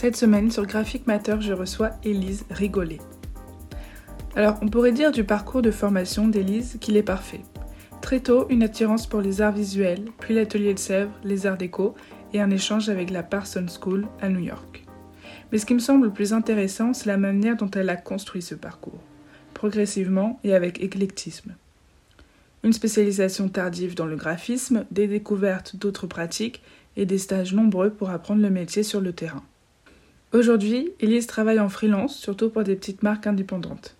Cette semaine, sur Graphic Matter, je reçois Élise Rigolet. Alors, on pourrait dire du parcours de formation d'Élise qu'il est parfait. Très tôt, une attirance pour les arts visuels, puis l'atelier de Sèvres, les arts déco, et un échange avec la Parsons School à New York. Mais ce qui me semble le plus intéressant, c'est la manière dont elle a construit ce parcours, progressivement et avec éclectisme. Une spécialisation tardive dans le graphisme, des découvertes d'autres pratiques et des stages nombreux pour apprendre le métier sur le terrain. Aujourd'hui, Elise travaille en freelance, surtout pour des petites marques indépendantes.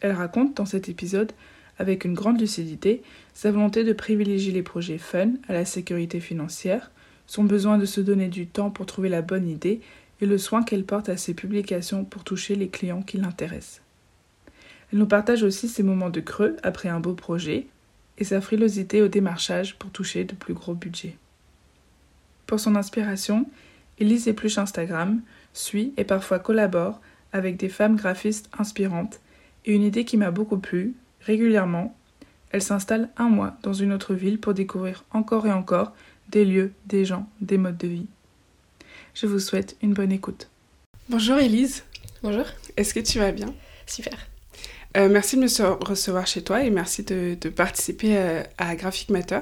Elle raconte dans cet épisode, avec une grande lucidité, sa volonté de privilégier les projets fun à la sécurité financière, son besoin de se donner du temps pour trouver la bonne idée et le soin qu'elle porte à ses publications pour toucher les clients qui l'intéressent. Elle nous partage aussi ses moments de creux après un beau projet et sa frilosité au démarchage pour toucher de plus gros budgets. Pour son inspiration, Elise épluche Instagram, suit et parfois collabore avec des femmes graphistes inspirantes et une idée qui m'a beaucoup plu, régulièrement, elle s'installe un mois dans une autre ville pour découvrir encore et encore des lieux, des gens, des modes de vie. Je vous souhaite une bonne écoute. Bonjour Elise. Bonjour. Est-ce que tu vas bien? Super. Euh, merci de me recevoir chez toi et merci de, participer euh, à, Graphic Matter.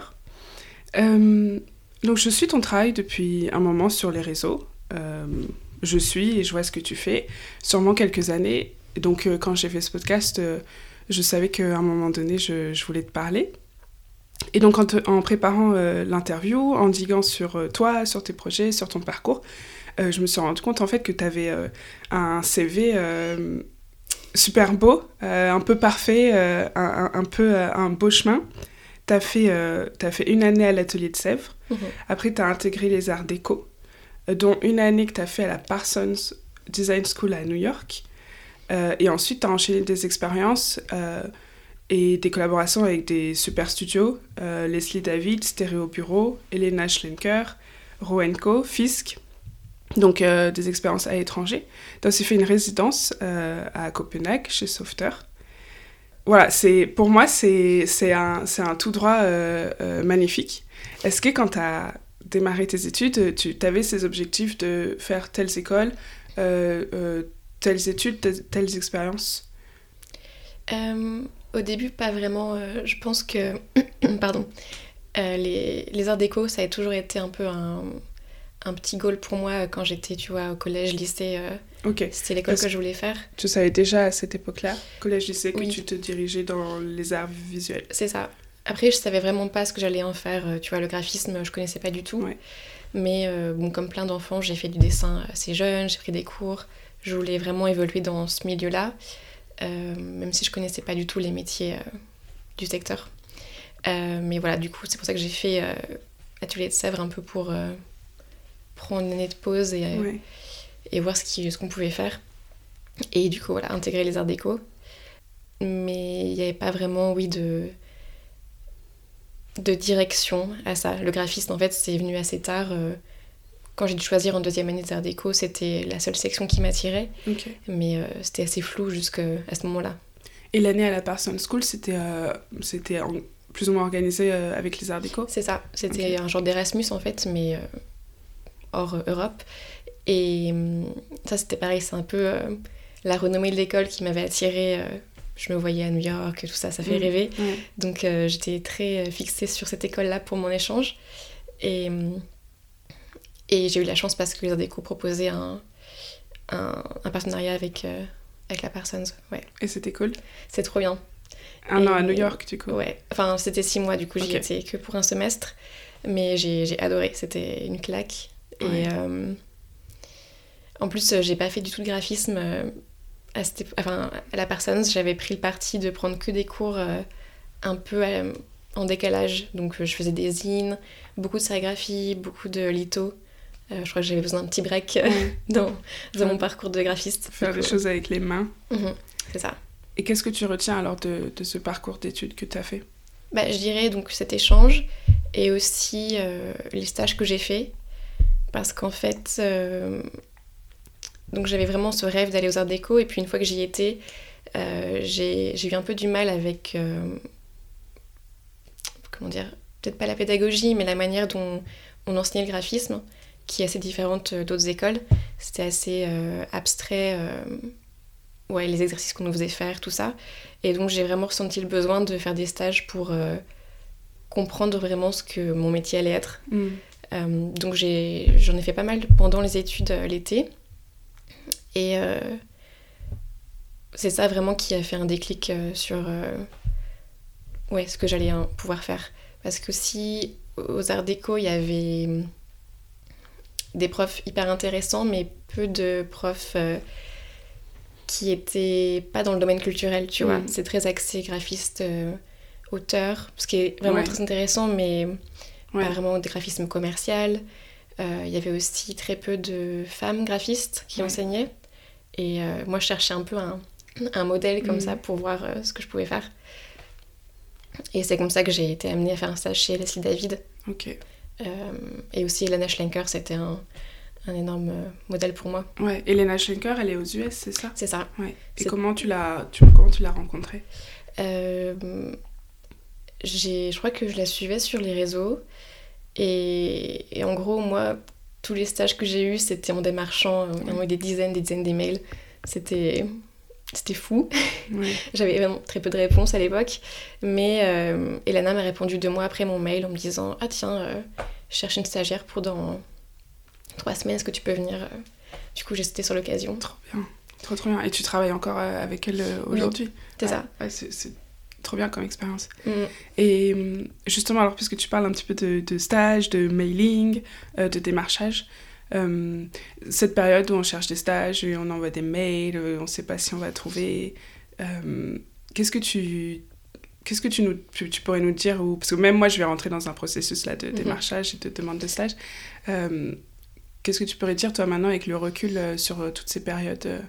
Euh, donc je suis ton travail depuis un moment sur les réseaux je suis et je vois ce que tu fais, sûrement quelques années. Donc euh, quand j'ai fait ce podcast, euh, je savais qu'à un moment donné, je, voulais te parler. Et donc en, préparant euh, l'interview, en diguant sur toi, sur tes projets, sur ton parcours, je me suis rendu compte en fait que tu avais un CV super beau, un peu parfait, un, peu un beau chemin. Tu as, as, fait une année à l'atelier de Sèvres. Mhm. Après, tu as intégré les arts déco dont une année que tu as fait à la Parsons Design School à New York. Euh, et ensuite, tu as enchaîné des expériences euh, et des collaborations avec des super studios, euh, Leslie David, Stereo Bureau, Elena Schlenker, Roenco, Fisk, donc des expériences à l'étranger. Tu as aussi fait une résidence à Copenhague chez Softer. Voilà, pour moi, c'est un, un tout droit magnifique. Est-ce que quand tu as démarrer tes études, tu avais ces objectifs de faire telles écoles, euh, euh, telles études, telles, expériences? Euh, Au début, pas vraiment. je pense que, pardon, les, les, arts déco, ça a toujours été un peu un, un petit goal pour moi quand j'étais, tu vois, au collège, lycée. ok. C'était l'école que je voulais faire. Tu savais déjà à cette époque-là, collège-lycée, que tu te dirigeais dans les arts visuels. C'est ça. Après, je savais vraiment pas ce que j'allais en faire. Euh, tu vois, le graphisme, je connaissais pas du tout. Mais euh, bon, comme plein d'enfants, j'ai fait du dessin assez jeune, j'ai pris des cours. Je voulais vraiment évoluer dans ce milieu-là, euh, même si je connaissais pas du tout les métiers du secteur. mais voilà, du coup, c'est pour ça que j'ai fait Atelier de Sèvres un peu pour prendre une année de pause et, et voir ce qu'on pouvait faire. Et du coup, voilà, intégrer les arts déco. Mais il n'y avait pas vraiment, oui, de de direction à ça. Le graphiste, en fait, c'est venu assez tard. Euh, quand j'ai dû choisir en deuxième année de déco, c'était la seule section qui m'attirait. Mais euh, c'était assez flou jusqu'à ce moment-là. Et l'année à la Parsons School, c'était euh, c'était plus ou moins organisé avec les arts déco? C'est ça. C'était un genre d'Erasmus, en fait, mais hors Europe. Et hum, ça, c'était pareil. C'est un peu la renommée de l'école qui m'avait attirée je me voyais à New York et tout ça, ça fait mm. rêver. Donc euh, j'étais très euh, fixée sur cette école-là pour mon échange. Et, euh, et j'ai eu la chance parce que les Déco proposait un, un, partenariat avec, avec la Parsons. Ouais. Et c'était cool C'est trop bien. Un an à New York, du coup Ouais, enfin c'était six mois, du coup j'y étais que pour un semestre. Mais j'ai adoré, c'était une claque. Et en plus, j'ai pas fait du tout de graphisme à, enfin, à la personne, j'avais pris le parti de prendre que des cours euh, un peu euh, en décalage. Donc euh, je faisais des zines, beaucoup de sérigraphie, beaucoup de litho. je crois que j'avais besoin d'un petit break dans, dans mon parcours de graphiste. Faire des choses avec les mains. Mhm, c'est ça. Et qu'est-ce que tu retiens alors de, de ce parcours d'études que tu as fait? Bah, Je dirais donc cet échange et aussi les stages que j'ai faits. Parce qu'en fait, donc j'avais vraiment ce rêve d'aller aux arts déco. Et puis une fois que j'y étais, euh, j'ai eu un peu du mal avec, euh, comment dire, peut-être pas la pédagogie, mais la manière dont on enseignait le graphisme. qui est assez différente d'autres écoles. C'était assez abstrait, ouais, les exercices qu'on nous faisait faire, tout ça. Et donc j'ai vraiment ressenti le besoin de faire des stages pour comprendre vraiment ce que mon métier allait être. Mm. donc j'en ai, fait pas mal pendant les études l'été. Et c'est ça vraiment qui a fait un déclic euh, sur euh, ouais, ce que j'allais hein, pouvoir faire. Parce que si aux arts déco, il y avait hum, des profs hyper intéressants, mais peu de profs euh, qui étaient pas dans le domaine culturel, tu vois. Mm. C'est très axé graphiste, auteur, ce qui est vraiment très intéressant, mais pas vraiment de graphisme commercial. Il y avait aussi très peu de femmes graphistes qui enseignaient. Et moi, je cherchais un peu un, un modèle comme ça mm. pour voir euh, ce que je pouvais faire. Et c'est comme ça que j'ai été amenée à faire un stage chez Leslie David. Ok. Euh, et aussi Elena Schlenker, c'était un, un, énorme euh, modèle pour moi. Ouais, Elena Schlenker, elle est aux US, c'est ça? C'est ça. Ouais. Et comment tu l'as tu, comment tu l'as rencontrée? Je crois que je la suivais sur les réseaux. Et, et en gros, moi, tous les stages que j'ai eus, c'était en démarchant, en des dizaines, des dizaines d'emails. C'était c'était fou. J'avais vraiment très peu de réponses à l'époque. Mais euh, Elena m'a répondu deux mois après mon mail en me disant Ah, tiens, euh, je cherche une stagiaire pour dans trois semaines, est-ce que tu peux venir euh? Du coup, j'ai sauté sur l'occasion. Trop bien. Trop, trop bien. Et tu travailles encore avec elle aujourd'hui? C'est ça. c'est trop bien comme expérience. Mm. Et justement, alors, puisque tu parles un petit peu de, de stage, de mailing, de démarchage, euh, cette période où on cherche des stages, on envoie des mails, euh, on ne sait pas si on va trouver. Euh, qu'est-ce que tu Qu'est-ce que tu, nous, tu, pourrais nous dire ou, Parce que même moi, je vais rentrer dans un processus là, de mhm. démarchage et de demande de stage. Qu'est-ce que tu pourrais dire, toi, maintenant, avec le recul sur toutes ces périodes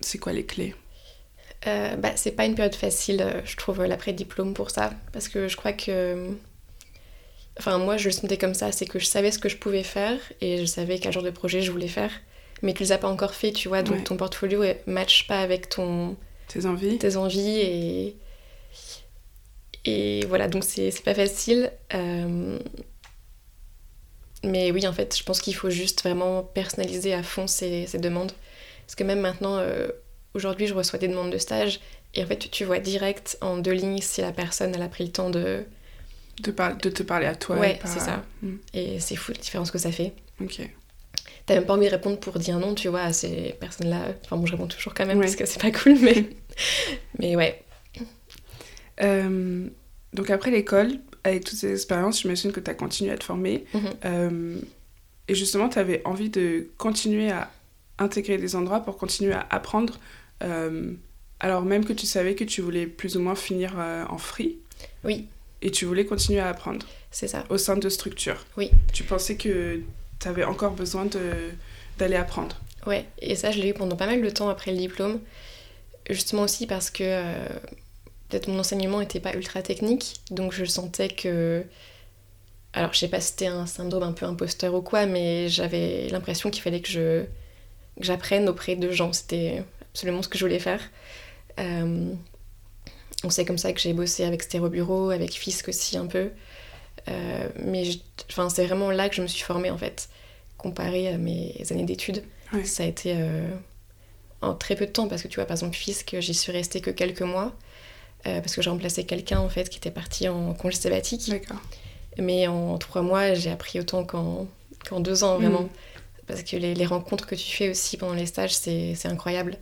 C'est quoi les clés? Euh, bah, C'est pas une période facile, je trouve, l'après-diplôme pour ça. Parce que je crois que Enfin, moi, je le sentais comme ça, c'est que je savais ce que je pouvais faire et je savais quel genre de projet je voulais faire, mais tu les as pas encore fait, tu vois, donc ton portfolio ne match pas avec ton... Tes envies. Tes envies et... Et voilà, donc c'est pas facile. Euh, mais oui, en fait, je pense qu'il faut juste vraiment personnaliser à fond ces, ces demandes. Parce que même maintenant, euh, aujourd'hui, je reçois des demandes de stage et en fait, tu vois direct en deux lignes si la personne elle a pris le temps de de, de te parler à toi. Ouais, c'est ça. Hmm. Et c'est fou la différence que ça fait. Ok. T'as même pas envie de répondre pour dire non, tu vois, à ces personnes-là. Enfin, bon, je réponds toujours quand même parce que c'est pas cool, mais. mais ouais. Euh, donc, après l'école, avec toutes ces expériences, j'imagine que tu as continué à te former. Mhm. Euh, et justement, tu avais envie de continuer à intégrer des endroits pour continuer à apprendre. Euh, alors, même que tu savais que tu voulais plus ou moins finir en free. Oui. Et tu voulais continuer à apprendre. C'est ça. Au sein de structures. Oui. Tu pensais que tu avais encore besoin d'aller apprendre. Ouais, et ça, je l'ai eu pendant pas mal de temps après le diplôme. Justement aussi parce que euh, peut-être mon enseignement n'était pas ultra technique, donc je sentais que. Alors, je sais pas si c'était un syndrome un peu imposteur ou quoi, mais j'avais l'impression qu'il fallait que je que j'apprenne auprès de gens. C'était absolument ce que je voulais faire. Euh, donc c'est comme ça que j'ai bossé avec Stéro Bureau, avec Fisk aussi un peu. Euh, mais enfin, c'est vraiment là que je me suis formée en fait, comparé à mes années d'études. Ça a été euh, en très peu de temps parce que tu vois, par exemple, Fisk, j'y suis restée que quelques mois euh, parce que j'ai remplacé quelqu'un en fait qui était parti en congé sabbatique. Mais en trois mois, j'ai appris autant qu'en deux ans vraiment. Mm. Parce que les, les, rencontres que tu fais aussi pendant les stages, c'est incroyable.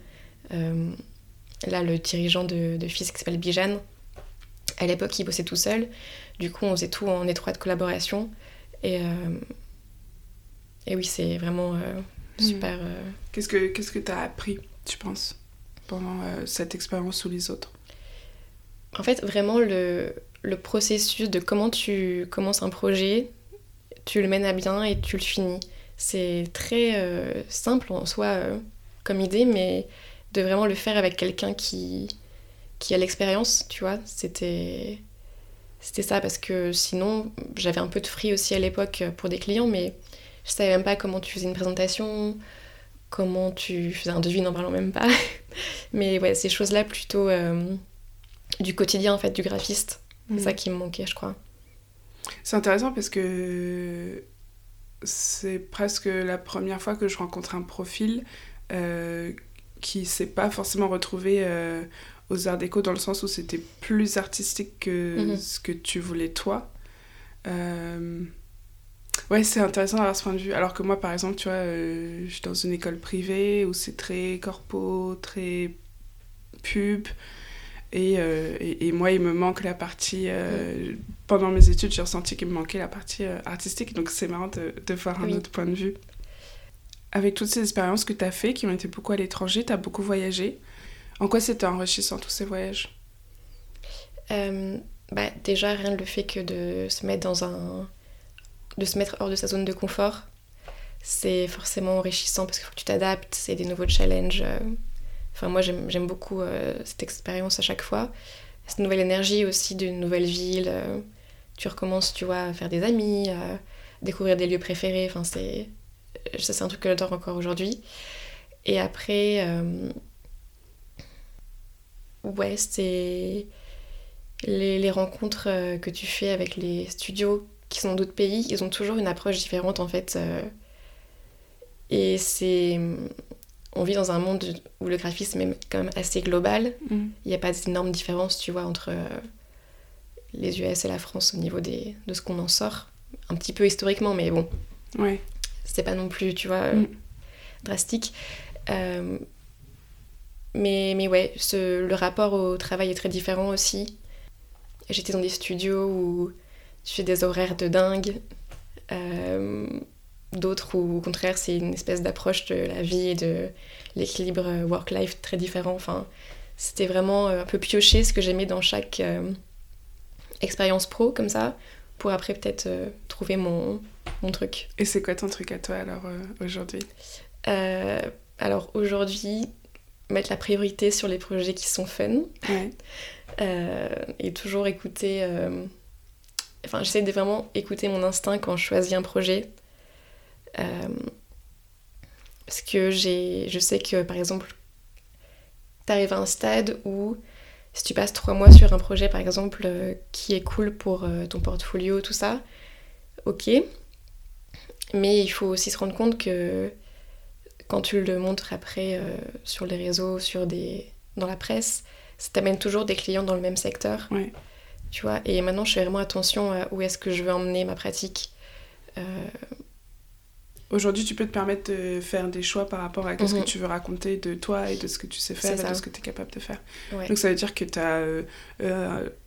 Là, le dirigeant de, de FIS qui s'appelle Bijan, à l'époque, il bossait tout seul. Du coup, on faisait tout en étroite collaboration. Et, euh, et oui, c'est vraiment euh, hmm. super. Euh, qu'est-ce que qu'est-ce que tu as appris, tu penses, pendant cette expérience ou les autres? En fait, vraiment, le, le processus de comment tu commences un projet, tu le mènes à bien et tu le finis. C'est très simple en soi comme idée, mais de vraiment le faire avec quelqu'un qui, qui a l'expérience, tu vois. C'était c'était ça parce que sinon j'avais un peu de free aussi à l'époque pour des clients mais je savais même pas comment tu faisais une présentation comment tu faisais un devis n'en parlant même pas mais ouais ces choses là plutôt euh, du quotidien en fait du graphiste c'est ça mm. qui me manquait je crois c'est intéressant parce que c'est presque la première fois que je rencontre un profil euh, qui s'est pas forcément retrouvé euh, aux arts déco dans le sens où c'était plus artistique que Mhm. ce que tu voulais toi. Euh, Ouais, c'est intéressant d'avoir ce point de vue. Alors que moi, par exemple, tu vois, euh, je suis dans une école privée où c'est très corpo, très pub. Et, euh, et, et moi, il me manque la partie. euh, Pendant mes études, j'ai ressenti qu'il me manquait la partie artistique. Donc, c'est marrant de, de voir un autre point de vue. Avec toutes ces expériences que tu as fait, qui ont été beaucoup à l'étranger, tu as beaucoup voyagé. En quoi c'était enrichissant tous ces voyages? Euh, bah, déjà, rien le fait que de se mettre dans un. de se mettre hors de sa zone de confort, c'est forcément enrichissant parce qu'il faut que tu t'adaptes, c'est des nouveaux challenges. euh. Enfin, moi, j'aime beaucoup euh, cette expérience à chaque fois. Cette nouvelle énergie aussi d'une nouvelle ville. tu recommences, tu vois, à faire des amis, à découvrir des lieux préférés. Enfin, c'est. Ça, c'est un truc que j'adore encore aujourd'hui. Et après. euh, Ouais, c'est les, les rencontres euh, que tu fais avec les studios qui sont d'autres pays, ils ont toujours une approche différente en fait. euh, et c'est. On vit dans un monde où le graphisme est quand même assez global. Il n'y a pas d'énormes différences, tu vois, entre euh, les US et la France au niveau des, de ce qu'on en sort. Un petit peu historiquement, mais bon, Ouais. C'est pas non plus, tu vois, Mm. drastique. Euh, mais, mais ouais, ce- le rapport au travail est très différent aussi. J'étais dans des studios où tu fais des horaires de dingue. Euh, D'autres où, au contraire, c'est une espèce d'approche de la vie et de l'équilibre euh, work-life très différent. Enfin, c'était vraiment un peu piocher ce que j'aimais dans chaque euh, expérience pro, comme ça, pour après peut-être euh, trouver mon, mon truc. Et c'est quoi ton truc à toi alors euh, aujourd'hui? Euh, alors aujourd'hui, mettre la priorité sur les projets qui sont fun Ouais. et toujours écouter. Enfin, j'essaie de vraiment écouter mon instinct quand je choisis un projet. Parce que j'ai, je sais que par exemple, t'arrives à un stade où si tu passes trois mois sur un projet par exemple euh, qui est cool pour euh, ton portfolio, tout ça, ok. Mais il faut aussi se rendre compte que quand tu le montres après euh, sur les réseaux, sur des... dans la presse, ça t'amène toujours des clients dans le même secteur. Ouais. Tu vois, et maintenant je fais vraiment attention à où est-ce que je veux emmener ma pratique. Euh, Aujourd'hui, tu peux te permettre de faire des choix par rapport à ce Mhm. que tu veux raconter de toi et de ce que tu sais faire et ça. de ce que tu es capable de faire. ouais. Donc ça veut dire que tu as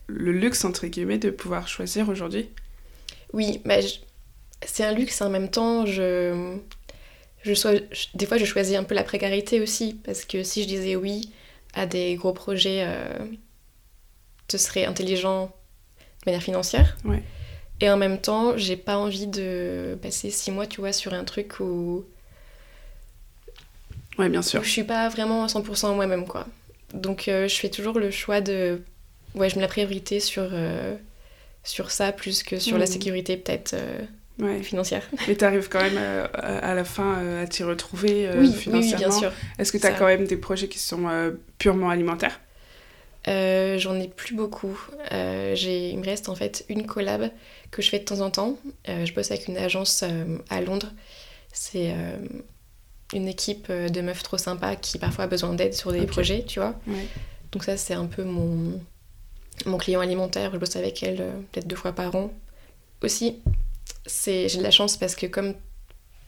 le luxe, entre guillemets, de pouvoir choisir aujourd'hui. Oui, je- c'est un luxe en même temps. Je, je, sois- je- des fois, je choisis un peu la précarité aussi, parce que si je disais oui à des gros projets, euh, ce serait intelligent de manière financière. Ouais. Et en même temps, j'ai pas envie de passer six mois, tu vois, sur un truc où, Ouais, bien où je suis pas vraiment à 100% moi-même, quoi. Donc, euh, je fais toujours le choix de. Ouais, je mets la priorité sur, euh, sur ça plus que sur la Mhm. sécurité, peut-être euh, Ouais. financière. Mais tu arrives quand même à la fin à t'y retrouver euh, oui, financièrement. bien sûr. Est-ce que tu as Ça. quand même des projets qui sont purement alimentaires? Euh, J'en ai plus beaucoup. Euh, il me reste en fait une collab que je fais de temps en temps. Euh, je bosse avec une agence euh, à Londres. C'est une équipe de meufs trop sympas qui parfois a besoin d'aide sur des projets, tu vois. Ouais. Donc ça, c'est un peu mon, mon client alimentaire. Je bosse avec elle peut-être deux fois par an. Aussi, j'ai de la chance parce que comme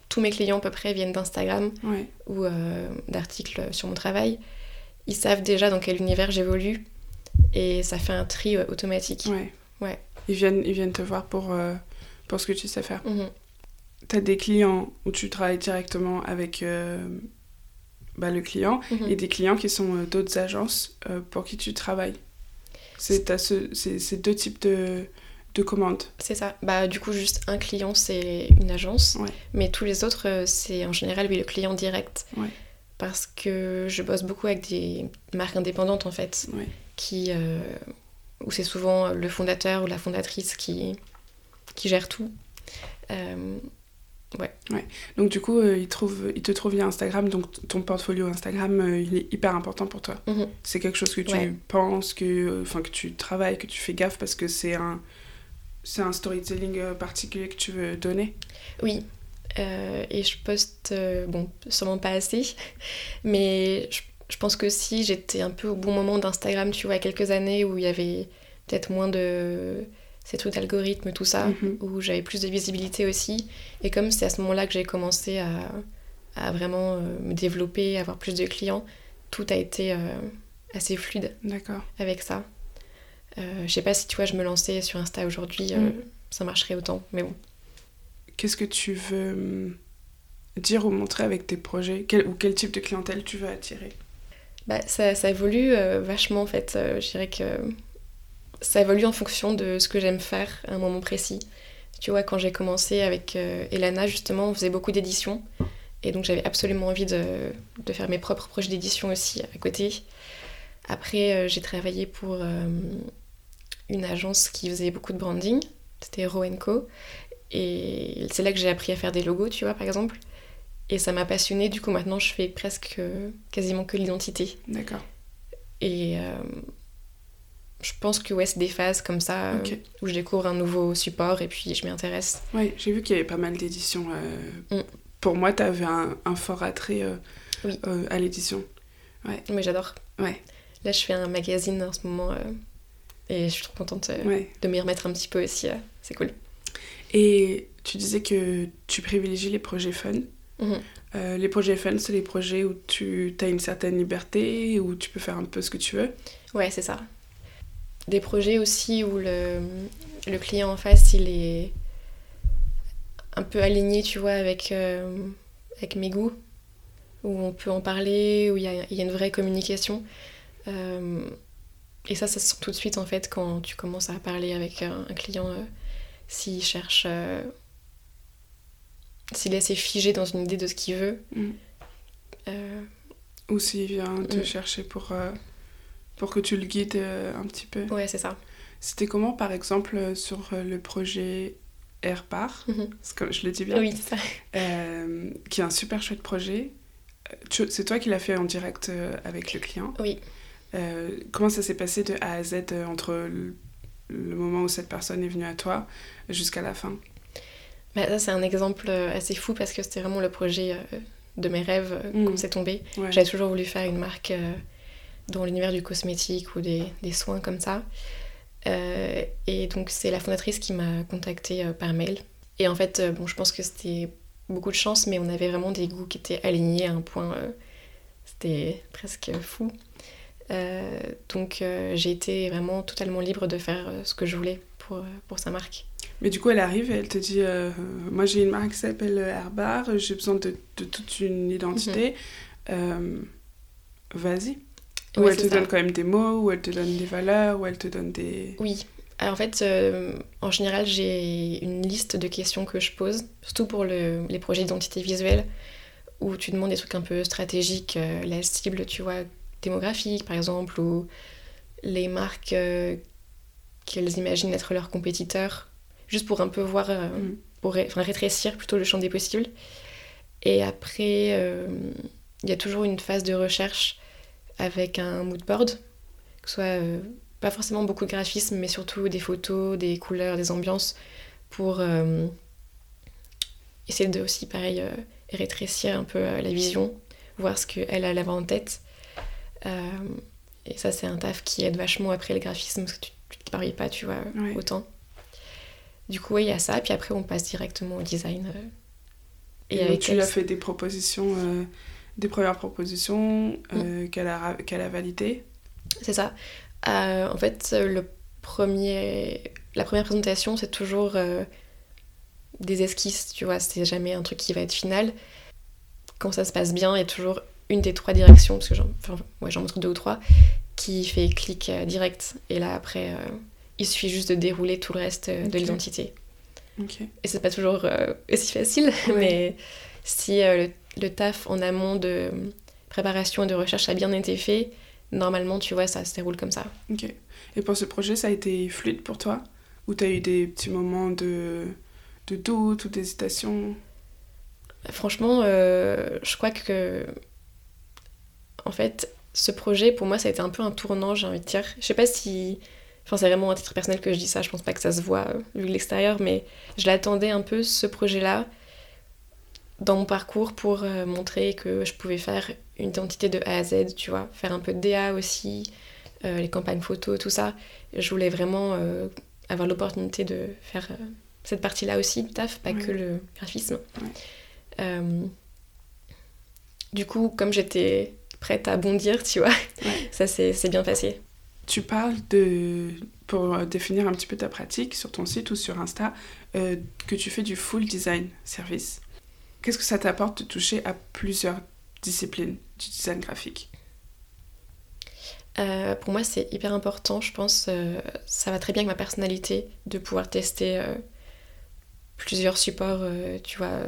tous mes clients à peu près viennent d'Instagram Ouais. ou d'articles sur mon travail, ils savent déjà dans quel univers j'évolue et ça fait un tri automatique. Ouais. Ouais. Ils viennent, ils viennent te voir pour, euh, pour ce que tu sais faire. Mhm. Tu as des clients où tu travailles directement avec euh, bah, le client Mhm. et des clients qui sont euh, d'autres agences pour qui tu travailles. C'est ce, ces deux types de, de commandes. C'est ça. Bah, du coup, juste un client, c'est une agence. Ouais. Mais tous les autres, c'est en général oui, le client direct. Ouais. Parce que je bosse beaucoup avec des marques indépendantes, en fait, Ouais. qui, euh, où c'est souvent le fondateur ou la fondatrice qui, qui gère tout. Euh, Donc du coup, euh, ils te trouvent via Instagram, donc ton portfolio Instagram, euh, il est hyper important pour toi. mhm. C'est quelque chose que tu Ouais. penses, que, que tu travailles, que tu fais gaffe parce que c'est un, c'est un storytelling particulier que tu veux donner? Oui, et je poste, bon, sûrement pas assez, mais je, je pense que si j'étais un peu au bon moment d'Instagram, tu vois, il y a quelques années où il y avait peut-être moins de ces trucs d'algorithme, tout ça, Mhm. où j'avais plus de visibilité aussi. Et comme c'est à ce moment-là que j'ai commencé à, à vraiment euh, me développer, avoir plus de clients, tout a été euh, assez fluide avec ça. Euh, je sais pas si tu vois, je me lançais sur Insta aujourd'hui, euh, Mm. ça marcherait autant, mais bon. Qu'est-ce que tu veux hum, dire ou montrer avec tes projets? Ou quel type de clientèle tu veux attirer? Bah, ça, ça évolue euh, vachement en fait. Euh, je dirais que ça évolue en fonction de ce que j'aime faire à un moment précis. Tu vois, quand j'ai commencé avec euh, Elana, justement, on faisait beaucoup d'éditions. Et donc j'avais absolument envie de, de faire mes propres projets d'édition aussi à côté. Après, j'ai travaillé pour une agence qui faisait beaucoup de branding. C'était Row Co. Et c'est là que j'ai appris à faire des logos, tu vois, par exemple. Et ça m'a passionnée. Du coup, maintenant, je fais presque euh, quasiment que l'identité. D'accord. Et euh, je pense que ouais, c'est des phases comme ça euh, où je découvre un nouveau support et puis je m'y intéresse. Oui, j'ai vu qu'il y avait pas mal d'éditions. euh, Mm. Pour moi, tu avais un, un fort attrait Oui. à l'édition. Mais j'adore. Ouais, Là, je fais un magazine en ce moment et je suis trop contente ouais. de m'y remettre un petit peu aussi. c'est cool. Et tu disais que tu privilégies les projets fun. Mhm. Euh, les projets fun, c'est les projets où tu as une certaine liberté, où tu peux faire un peu ce que tu veux. Ouais, c'est ça. Des projets aussi où le, le client en face, il est un peu aligné, tu vois, avec, euh, avec mes goûts, où on peut en parler, où il y a, il y a une vraie communication. Euh, et ça, ça se sent tout de suite, en fait, quand tu commences à parler avec un, un client, s'il cherche... euh, s'il est assez figé dans une idée de ce qu'il veut. Mm. Euh, Ou s'il vient te Mm. chercher pour, euh, pour que tu le guides un petit peu. ouais, c'est ça. C'était comment, par exemple, sur le projet Air Bar, c'est comme je le dis bien, Oui, c'est ça. qui est un super chouette projet. C'est toi qui l'as fait en direct avec le client. Oui. Comment ça s'est passé de A à Z entre le, moment où cette personne est venue à toi jusqu'à la fin Bah, ça, c'est un exemple euh, assez fou parce que c'était vraiment le projet euh, de mes rêves euh, Mm. quand c'est tombé. Ouais. J'avais toujours voulu faire une marque dans l'univers du cosmétique ou des, des soins comme ça. Euh, et donc, c'est la fondatrice qui m'a contactée par mail. Et en fait, bon, je pense que c'était beaucoup de chance, mais on avait vraiment des goûts qui étaient alignés à un point. euh, c'était presque fou. Euh, donc, euh, j'ai été vraiment totalement libre de faire euh, ce que je voulais pour, pour sa marque. Mais du coup, elle arrive et elle te dit euh, Moi, j'ai une marque qui s'appelle Airbar, j'ai besoin de, de toute une identité. Euh, Vas-y. Ou elle te ça. donne quand même des mots, ou elle te donne des valeurs, ou elle te donne des. Oui. Alors, en fait, euh, en général, j'ai une liste de questions que je pose, surtout pour le- les projets d'identité visuelle, où tu demandes des trucs un peu stratégiques, la cible, tu vois, démographique, par exemple, ou les marques euh, qu'elles imaginent être leurs compétiteurs, juste pour un peu voir, euh, Mhm. pour ré- rétrécir plutôt le champ des possibles. Et après, euh, il y a toujours une phase de recherche avec un mood board, que ce soit pas forcément beaucoup de graphisme, mais surtout des photos, des couleurs, des ambiances, pour essayer de aussi, pareil, rétrécir un peu la vision, voir ce qu'elle elle avait en tête. Euh, et ça, c'est un taf qui aide vachement après le graphisme, parce que tu ne te parles pas, tu vois, Ouais. autant. Du coup, il y a ça, puis après, on passe directement au design. euh, Et, donc, avec tu lui as fait des propositions, euh, des premières propositions euh, qu'elle a, qu'elle a validées. C'est ça. Euh, en fait, le premier... la première présentation, c'est toujours des esquisses, tu vois, c'est jamais un truc qui va être final. Quand ça se passe bien, il y a toujours une des trois directions, parce que j'en enfin, ouais, j'en montre deux ou trois, qui fait clic euh, direct. Et là, après, euh, il suffit juste de dérouler tout le reste euh, de l'identité. Ok. Et c'est pas toujours aussi facile, Ouais. mais si le, le taf en amont de préparation et de recherche a bien été fait, normalement, tu vois, ça se déroule comme ça. Ok. Et pour ce projet, ça a été fluide pour toi? Ou tu as eu des petits moments de, de doute ou d'hésitation? Franchement, euh, je crois que. En fait, ce projet, pour moi, ça a été un peu un tournant, j'ai envie de dire. Je sais pas si. Enfin, c'est vraiment à titre personnel que je dis ça, je pense pas que ça se voit euh, vu de l'extérieur, mais je l'attendais un peu, ce projet-là. dans mon parcours pour euh, montrer que je pouvais faire une identité de A à Z, tu vois, faire un peu de DA aussi, euh, les campagnes photos, tout ça. Je voulais vraiment avoir l'opportunité de faire cette partie-là aussi du taf, pas que le graphisme. du coup, comme j'étais prête à bondir, tu vois, ça s'est bien passé. Tu parles de, pour définir un petit peu ta pratique sur ton site ou sur Insta, que tu fais du full design service. Qu'est-ce que ça t'apporte de toucher à plusieurs disciplines du design graphique? Euh, pour moi, c'est hyper important, je pense. Euh, ça va très bien avec ma personnalité de pouvoir tester euh, plusieurs supports, tu vois.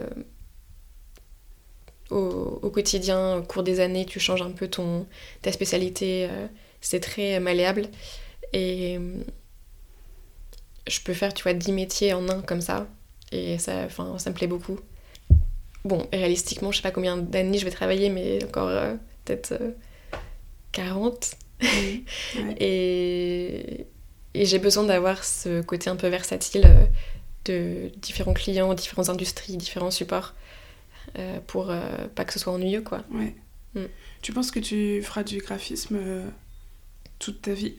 Au, au, quotidien, au cours des années, tu changes un peu ton, ta spécialité. c'est très malléable. Et je peux faire, tu vois, 10 métiers en un comme ça. Et ça, ça me plaît beaucoup. Bon, réalistiquement, je sais pas combien d'années je vais travailler, mais encore euh, peut-être 40. Euh, et, et j'ai besoin d'avoir ce côté un peu versatile euh, de différents clients, différentes industries, différents supports, pour pas que ce soit ennuyeux, quoi. Ouais. Mm. Tu penses que tu feras du graphisme toute ta vie?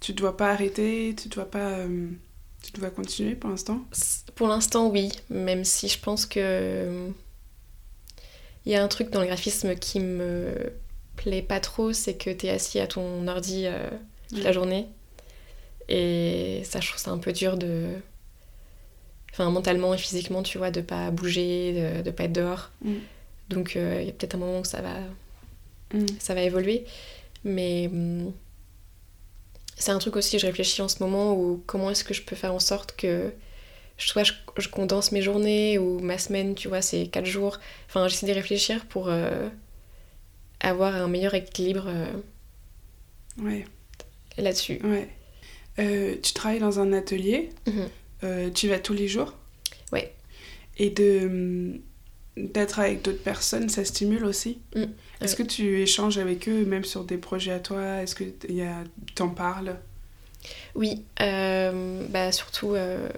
Tu dois pas arrêter, tu dois pas... Tu dois continuer pour l'instant? Pour l'instant, oui. Même si je pense que. Il y a un truc dans le graphisme qui me plaît pas trop, c'est que tu es assis à ton ordi euh, toute la journée. Et ça, je trouve ça un peu dur de. Enfin, mentalement et physiquement, tu vois, de pas bouger, de, de pas être dehors. Mm. Donc, euh, il y a peut-être un moment où ça va. Mm. Ça va évoluer. Mais. Hum, c'est un truc aussi, je réfléchis en ce moment, où comment est-ce que je peux faire en sorte que soit je, condense mes journées ou ma semaine, tu vois, c'est 4 jours. Enfin, j'essaie de réfléchir pour euh, avoir un meilleur équilibre euh, ouais. là-dessus. Ouais. Euh, tu travailles dans un atelier, mhm. tu vas tous les jours? Ouais. Et de hum, d'être avec d'autres personnes, ça stimule aussi? Mm. Est-ce que tu échanges avec eux, même sur des projets à toi? Est-ce que t'en parles? Oui, euh, bah surtout, euh,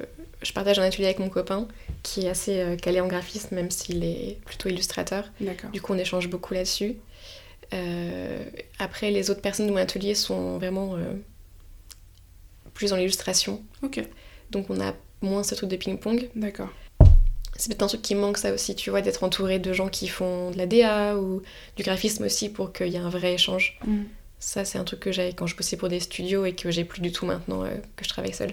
je partage un atelier avec mon copain qui est assez euh, calé en graphisme, même s'il est plutôt illustrateur. Du coup, on échange beaucoup là-dessus. après, les autres personnes de mon atelier sont vraiment plus dans l'illustration. Ok. Donc, on a moins ce truc de ping-pong. D'accord c'est peut-être un truc qui manque ça aussi, tu vois, d'être entouré de gens qui font de la DA ou du graphisme aussi pour qu'il y ait un vrai échange. Mm. Ça, c'est un truc que j'avais quand je bossais pour des studios et que j'ai plus du tout maintenant euh, que je travaille seule.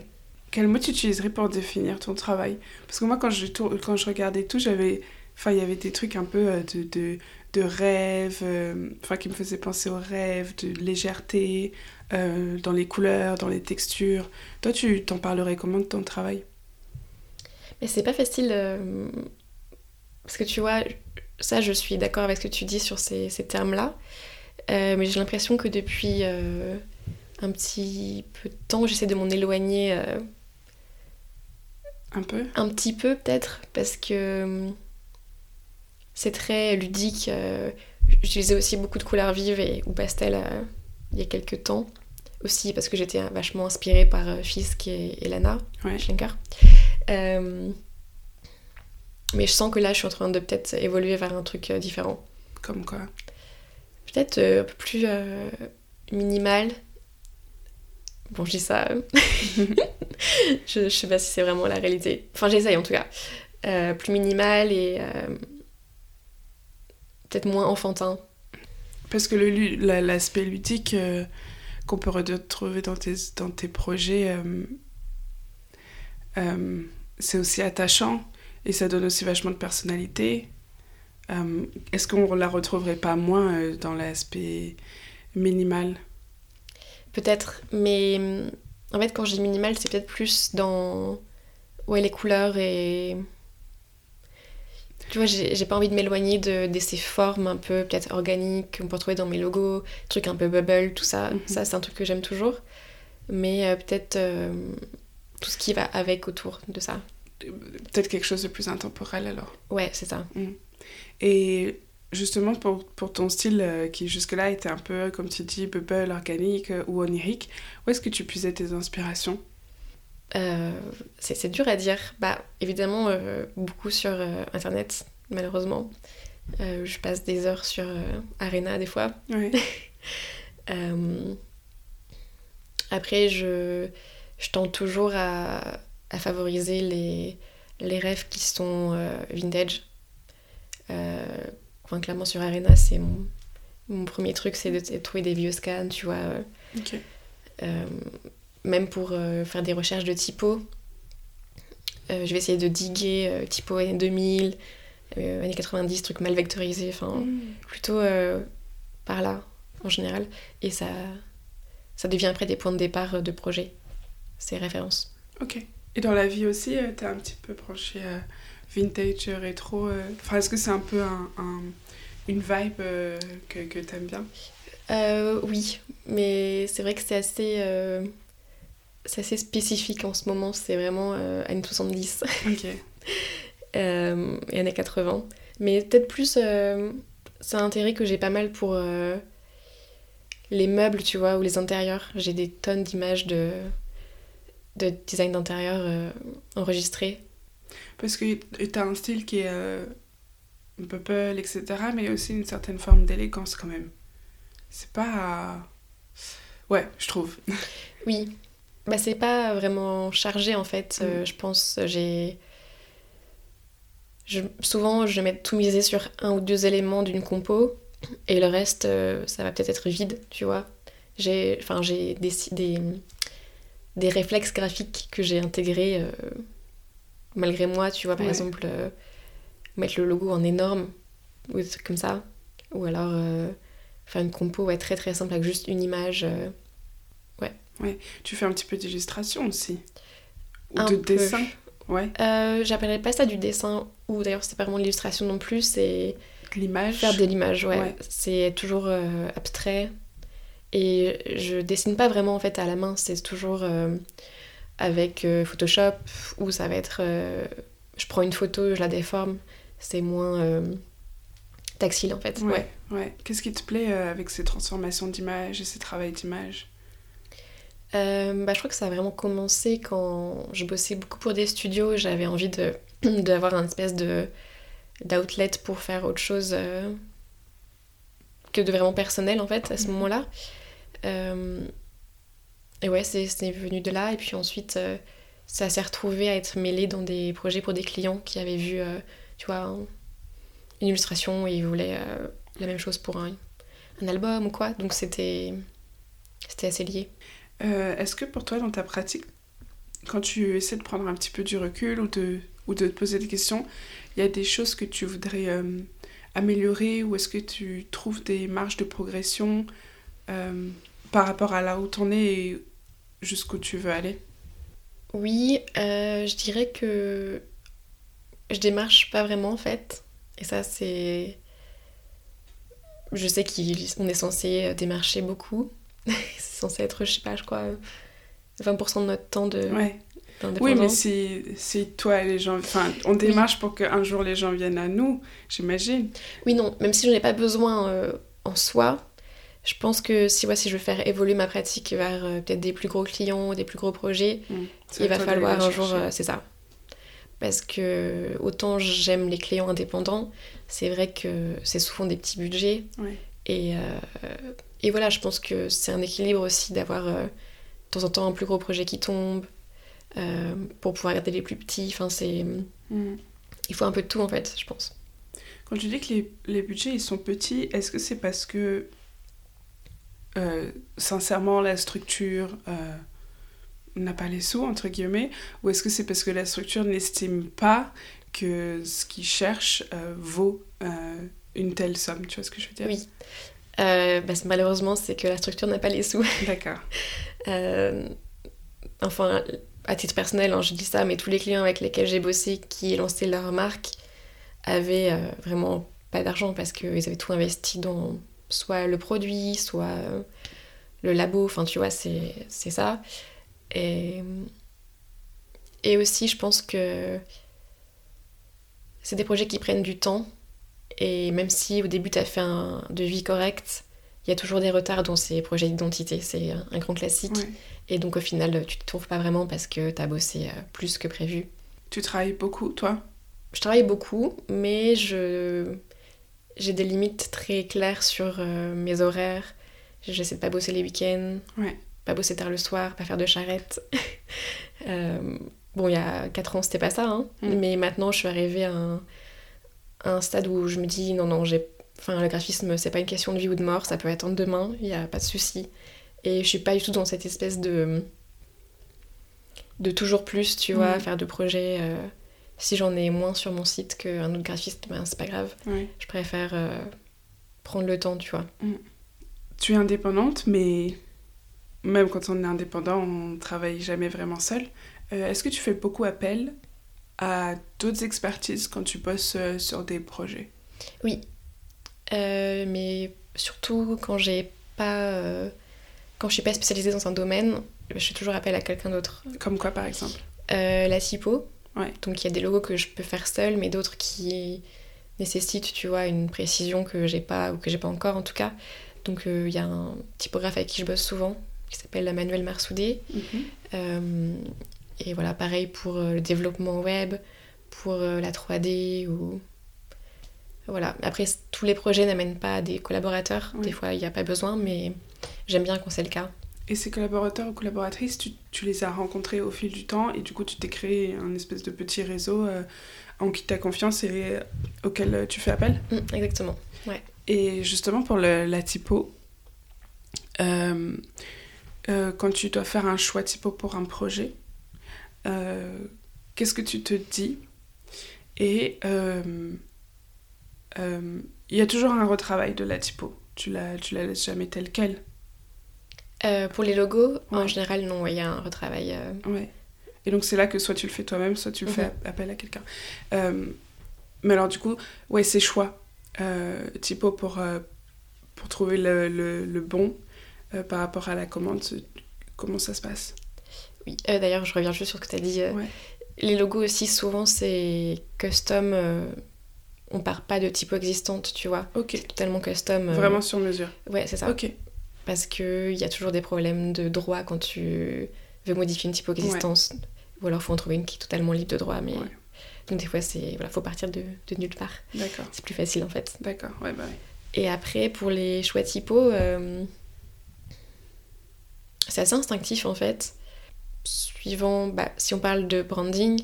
Quel mot tu utiliserais pour définir ton travail? Parce que moi, quand je, quand je regardais tout, j'avais... Enfin, il y avait des trucs un peu euh, de, de, de rêve, euh, enfin, qui me faisaient penser au rêve, de légèreté, dans les couleurs, dans les textures. Toi, tu t'en parlerais comment de ton travail? Et c'est pas facile. Euh, parce que tu vois, ça, je suis d'accord avec ce que tu dis sur ces, termes-là. Euh, mais j'ai l'impression que depuis euh, un petit peu de temps, j'essaie de m'en éloigner. un peu? Un petit peu, peut-être, parce que c'est très ludique. J'utilisais aussi beaucoup de couleurs vives et, ou pastel il y a quelques temps. Aussi parce que j'étais vachement inspirée par Fisk et, Lana Schenker. Euh, mais je sens que là, je suis en train de peut-être évoluer vers un truc euh, différent. Comme quoi? Peut-être euh, un peu plus minimal. Bon, je dis ça. je, je, sais pas si c'est vraiment la réalité. Enfin, j'essaye en tout cas. plus minimal et peut-être moins enfantin. Parce que l'aspect ludique qu'on peut retrouver dans tes, dans tes projets euh, c'est aussi attachant et ça donne aussi vachement de personnalité. Euh, est-ce qu'on la retrouverait pas moins euh, dans l'aspect minimal? Peut-être, mais en fait, quand je dis minimal, c'est peut-être plus dans ouais, les couleurs et. Tu vois, j'ai pas envie de m'éloigner de, de, ces formes un peu peut-être organiques qu'on peut retrouver dans mes logos, trucs un peu bubble, tout ça. Mhm. Ça, c'est un truc que j'aime toujours. Mais peut-être tout ce qui va avec autour de ça. Peut-être quelque chose de plus intemporel alors. Ouais, c'est ça. Mm. Et justement pour, pour ton style euh, qui jusque-là était un peu, comme tu dis, bubble, organique euh, ou onirique, où est-ce que tu puisais tes inspirations? C'est dur à dire. Bah, évidemment, beaucoup sur Internet, malheureusement. je passe des heures sur Arena des fois. après, je, je tente toujours à, à favoriser les, les rêves qui sont vintage. enfin, clairement, sur Arena, c'est mon, mon premier truc, c'est de, trouver des vieux scans, tu vois. Euh, même pour euh, faire des recherches de typo, euh, je vais essayer de diguer typo années 2000, années 90, trucs mal vectorisés, enfin, mm. plutôt par là, en général. Et ça, ça devient après des points de départ de projet, ces références. Ok. Et dans la vie aussi, t'es un petit peu branché vintage, rétro. Enfin, est-ce que c'est un peu un une vibe euh, que, que tu aimes bien? Euh, Oui, mais c'est vrai que c'est assez, euh, c'est assez spécifique en ce moment. C'est vraiment années 70 Ok. et années 80. Mais peut-être plus, c'est un intérêt que j'ai pas mal pour les meubles, tu vois, ou les intérieurs. J'ai des tonnes d'images de, de design d'intérieur enregistrées. Parce que tu as un style qui est Purple, etc. Mais aussi une certaine forme d'élégance quand même. C'est pas. Ouais, je trouve. Oui. Bah, c'est pas vraiment chargé en fait. Euh, mm. je pense, j'ai. Je... Souvent, je vais tout miser sur un ou deux éléments d'une compo et le reste, euh, ça va peut-être être vide, tu vois. J'ai enfin, des, des, des réflexes graphiques que j'ai intégrés euh, malgré moi, tu vois. Par exemple, mettre le logo en énorme ou des trucs comme ça. Ou alors faire une compo ouais, très très simple avec juste une image. Euh, ouais. Tu fais un petit peu d'illustration aussi Ou de dessin Ouais. Euh, J'appellerais pas ça du dessin, ou d'ailleurs c'est pas vraiment l'illustration non plus, c'est. L'image Faire de l'image, ouais. C'est toujours euh, abstrait. Et je dessine pas vraiment en fait à la main, c'est toujours avec Photoshop, ou ça va être. je prends une photo, je la déforme c'est moins euh, tactile en fait. Ouais, ouais. Qu'est-ce qui te plaît euh, avec ces transformations d'image et ces travaux d'image? Euh, bah, je crois que ça a vraiment commencé quand je bossais beaucoup pour des studios. J'avais envie de d'avoir un espèce de d'outlet pour faire autre chose que de vraiment personnel en fait à ce mhm. moment-là. et ouais, c'est venu de là. Et puis ensuite, ça s'est retrouvé à être mêlé dans des projets pour des clients qui avaient vu tu vois, une illustration et ils voulaient euh, la même chose pour un, un album ou quoi. Donc c'était c'était assez lié. Euh, est-ce que pour toi, dans ta pratique, quand tu essaies de prendre un petit peu du recul ou de, ou de te poser des questions, il y a des choses que tu voudrais euh, améliorer ou est-ce que tu trouves des marges de progression par rapport à là où tu en es et jusqu'où tu veux aller? Oui, je dirais que je démarche pas vraiment en fait. Et ça, c'est. Je sais qu'on est censé démarcher beaucoup. c'est censé être, je sais pas, je crois, 20% de notre temps de. Ouais. Oui, mais si, toi les gens. Enfin, on démarche pour qu'un jour les gens viennent à nous, j'imagine. Oui, non, même si je n'en ai pas besoin euh, en soi, je pense que si, si je veux faire évoluer ma pratique vers euh, peut-être des plus gros clients, des plus gros projets, mmh. il va falloir un jour. Euh, c'est ça parce que autant j'aime les clients indépendants, c'est vrai que c'est souvent des petits budgets. Et, et, voilà, je pense que c'est un équilibre aussi d'avoir euh, de temps en temps un plus gros projet qui tombe euh, pour pouvoir garder les plus petits. Enfin, c'est... Mm. Il faut un peu de tout en fait, je pense. Quand tu dis que les, les budgets ils sont petits, est-ce que c'est parce que sincèrement la structure n'a pas les sous, entre guillemets, ou est-ce que c'est parce que la structure n'estime pas que ce qu'il cherche euh, vaut euh, une telle somme? Tu vois ce que je veux dire? Oui. Euh, bah, malheureusement, c'est que la structure n'a pas les sous. D'accord. enfin, à titre personnel, hein, je dis ça, mais tous les clients avec lesquels j'ai bossé qui lancé leur marque avaient vraiment pas d'argent parce qu'ils avaient tout investi dans soit le produit, soit le labo, enfin tu vois, c'est ça. Et, et aussi, je pense que c'est des projets qui prennent du temps. Et même si au début, tu as fait un devis correct, il y a toujours des retards dans ces projets d'identité, c'est un grand classique. Et donc au final, tu te trouves pas vraiment parce que tu as bossé plus que prévu. Tu travailles beaucoup, toi? Je travaille beaucoup, mais je j'ai des limites très claires sur mes horaires. J'essaie de pas bosser les week-ends, pas bosser tard le soir, pas faire de charrette. bon, il y a 4 ans, c'était pas ça, hein, mm. mais maintenant, je suis arrivée à un, un stade où je me dis non, non, j'ai. Enfin, le graphisme, c'est pas une question de vie ou de mort, ça peut attendre demain, il n'y a pas de souci. Et je suis pas du tout dans cette espèce de. de toujours plus, tu vois, mm. faire de projets. Euh, si j'en ai moins sur mon site qu'un autre graphiste, ben c'est pas grave. Je préfère euh, prendre le temps, tu vois. Mm. Tu es indépendante, mais même quand on est indépendant, on travaille jamais vraiment seul. Euh, est-ce que tu fais beaucoup appel à d'autres expertises quand tu bosses euh, sur des projets Oui, euh, mais surtout quand j'ai pas, quand je suis pas spécialisée dans un domaine, je fais toujours appel à quelqu'un d'autre. Comme quoi par exemple? La typo. Ouais. Donc il y a des logos que je peux faire seule, mais d'autres qui nécessitent, tu vois, une précision que j'ai pas ou que j'ai pas encore en tout cas. Donc il y a un typographe avec qui je bosse souvent qui s'appelle Manuel Marsoudé. Mhm. Et voilà, pareil pour euh, le développement web, pour euh, la 3D ou. Voilà. Après, tous les projets n'amènent pas des collaborateurs. Des fois, il n'y a pas besoin, mais j'aime bien quand c'est le cas. Et ces collaborateurs ou collaboratrices, tu, tu, les as rencontrés au fil du temps et du coup, tu t'es créé un espèce de petit réseau euh, en qui tu as confiance et auquel tu fais appel? Mmh, Exactement, ouais. Et justement, pour le, la typo, quand tu dois faire un choix typo pour un projet, qu'est-ce que tu te dis? Et euh, euh, il y a toujours un retravail de la typo. Tu la, tu la laisses jamais telle qu'elle. pour les logos, en général, non, il y a un retravail. Ouais. Et donc c'est là que soit tu le fais toi-même, soit tu le fais mhm. appel à quelqu'un. mais alors du coup, ouais, c'est choix. typo pour, pour trouver le, le, le bon par rapport à la commande, comment ça se passe oui, euh, d'ailleurs, je reviens juste sur ce que tu as dit. Euh, les logos aussi, souvent, c'est custom. Euh, on part pas de typo existante, tu vois. Ok. C'est totalement custom. Vraiment sur mesure. Ouais, c'est ça. Ok. Parce qu'il y a toujours des problèmes de droit quand tu veux modifier une typo existante. Ou alors, faut en trouver une qui est totalement libre de droit. Mais... Donc, des fois, c'est voilà, faut partir de, de nulle part. D'accord. C'est plus facile, en fait. D'accord, ouais, bah ouais. Et après, pour les choix typo, c'est assez instinctif, en fait suivant, bah, si on parle de branding,